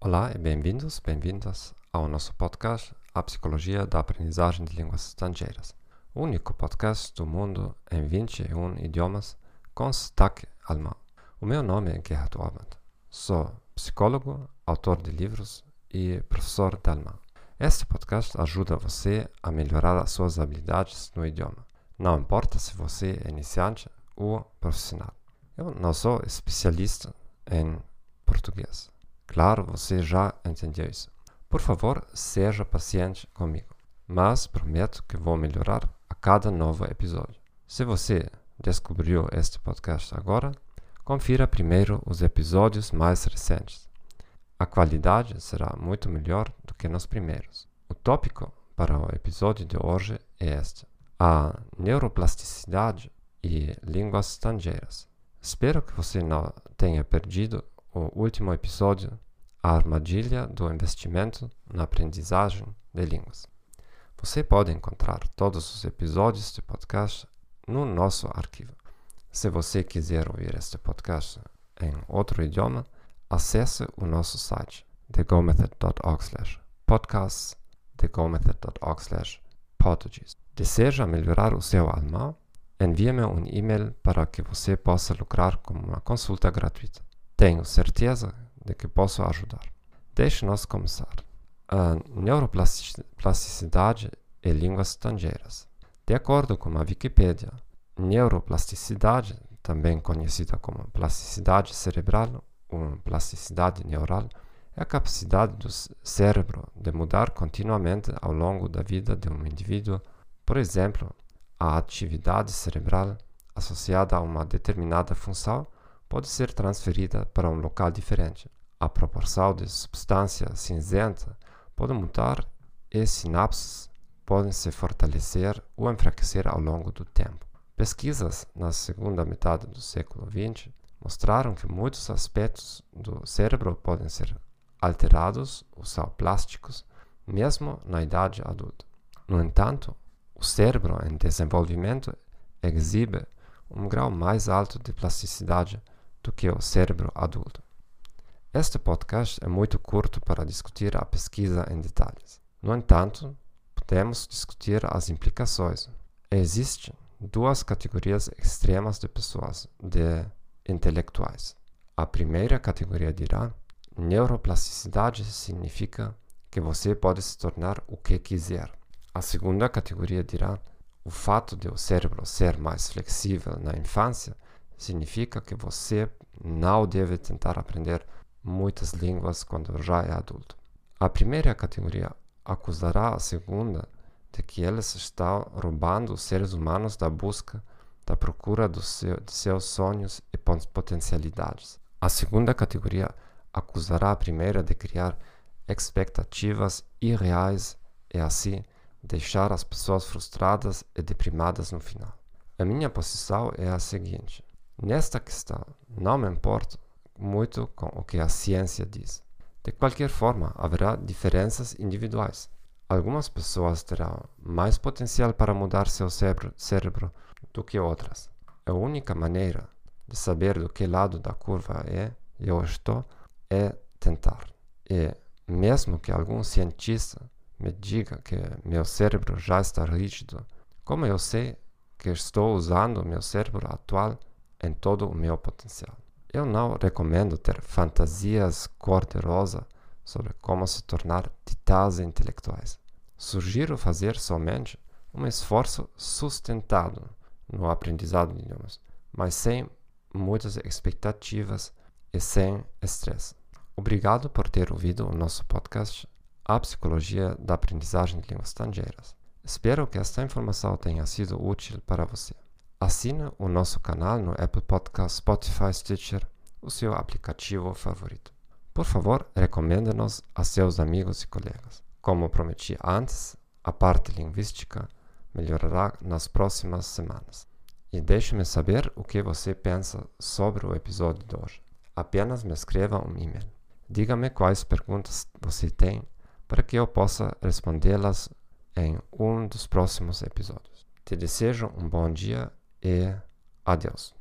Olá e bem-vindos, bem-vindas ao nosso podcast A Psicologia da Aprendizagem de Línguas Estrangeiras, o único podcast do mundo em 21 idiomas com sotaque alemão. O meu nome é Gerhard Orband. Sou psicólogo, autor de livros e professor de alemão. Este podcast ajuda você a melhorar as suas habilidades no idioma. Não importa se você é iniciante ou profissional. Eu não sou especialista em português. Claro, você já entendeu isso. Por favor, seja paciente comigo, mas prometo que vou melhorar a cada novo episódio. Se você descobriu este podcast agora, confira primeiro os episódios mais recentes. A qualidade será muito melhor do que nos primeiros. O tópico para o episódio de hoje é este: a neuroplasticidade e línguas estrangeiras. Espero que você não tenha perdido o último episódio, A Armadilha do Investimento na Aprendizagem de Línguas. Você pode encontrar todos os episódios de podcast no nosso arquivo. Se você quiser ouvir este podcast em outro idioma, acesse o nosso site thegomethod.org podcasts thegomethod.org. Deseja melhorar o seu alemão? Envie-me um e-mail para que você possa lucrar com uma consulta gratuita. Tenho certeza de que posso ajudar. Deixe-nos começar. A neuroplasticidade e línguas estrangeiras. De acordo com a Wikipedia, neuroplasticidade, também conhecida como plasticidade cerebral ou plasticidade neural, é a capacidade do cérebro de mudar continuamente ao longo da vida de um indivíduo. Por exemplo, a atividade cerebral associada a uma determinada função pode ser transferida para um local diferente. A proporção de substância cinzenta pode mudar e sinapses podem se fortalecer ou enfraquecer ao longo do tempo. Pesquisas na segunda metade do século XX mostraram que muitos aspectos do cérebro podem ser alterados ou são plásticos, mesmo na idade adulta. No entanto, o cérebro em desenvolvimento exibe um grau mais alto de plasticidade do que o cérebro adulto. Este podcast é muito curto para discutir a pesquisa em detalhes. No entanto, podemos discutir as implicações. Existem duas categorias extremas de pessoas, de intelectuais. A primeira categoria dirá: neuroplasticidade significa que você pode se tornar o que quiser. A segunda categoria dirá: o fato de o cérebro ser mais flexível na infância significa que você não deve tentar aprender muitas línguas quando já é adulto. A primeira categoria acusará a segunda de que eles estão roubando os seres humanos da busca, da procura do seu, de seus sonhos e potencialidades. A segunda categoria acusará a primeira de criar expectativas irreais e assim deixar as pessoas frustradas e deprimadas no final. A minha posição é a seguinte: Nesta questão, não me importo muito com o que a ciência diz. De qualquer forma, haverá diferenças individuais. Algumas pessoas terão mais potencial para mudar seu cérebro, cérebro do que outras. A única maneira de saber do que lado da curva é eu estou é tentar. E mesmo que algum cientista me diga que meu cérebro já está rígido, como eu sei que estou usando meu cérebro atual em todo o meu potencial. Eu não recomendo ter fantasias cor-de-rosa sobre como se tornar titãs intelectuais. Sugiro fazer somente um esforço sustentado no aprendizado de idiomas, mas sem muitas expectativas e sem estresse. Obrigado por ter ouvido o nosso podcast A Psicologia da Aprendizagem de Línguas Estrangeiras. Espero que esta informação tenha sido útil para você. Assine o nosso canal no Apple Podcast, Spotify, Stitcher, o seu aplicativo favorito. Por favor, recomende-nos a seus amigos e colegas. Como prometi antes, a parte linguística melhorará nas próximas semanas. E deixe-me saber o que você pensa sobre o episódio de hoje. apenas me escreva um e-mail. Diga-me quais perguntas você tem para que eu possa respondê-las em um dos próximos episódios. Te desejo um bom dia e adeus.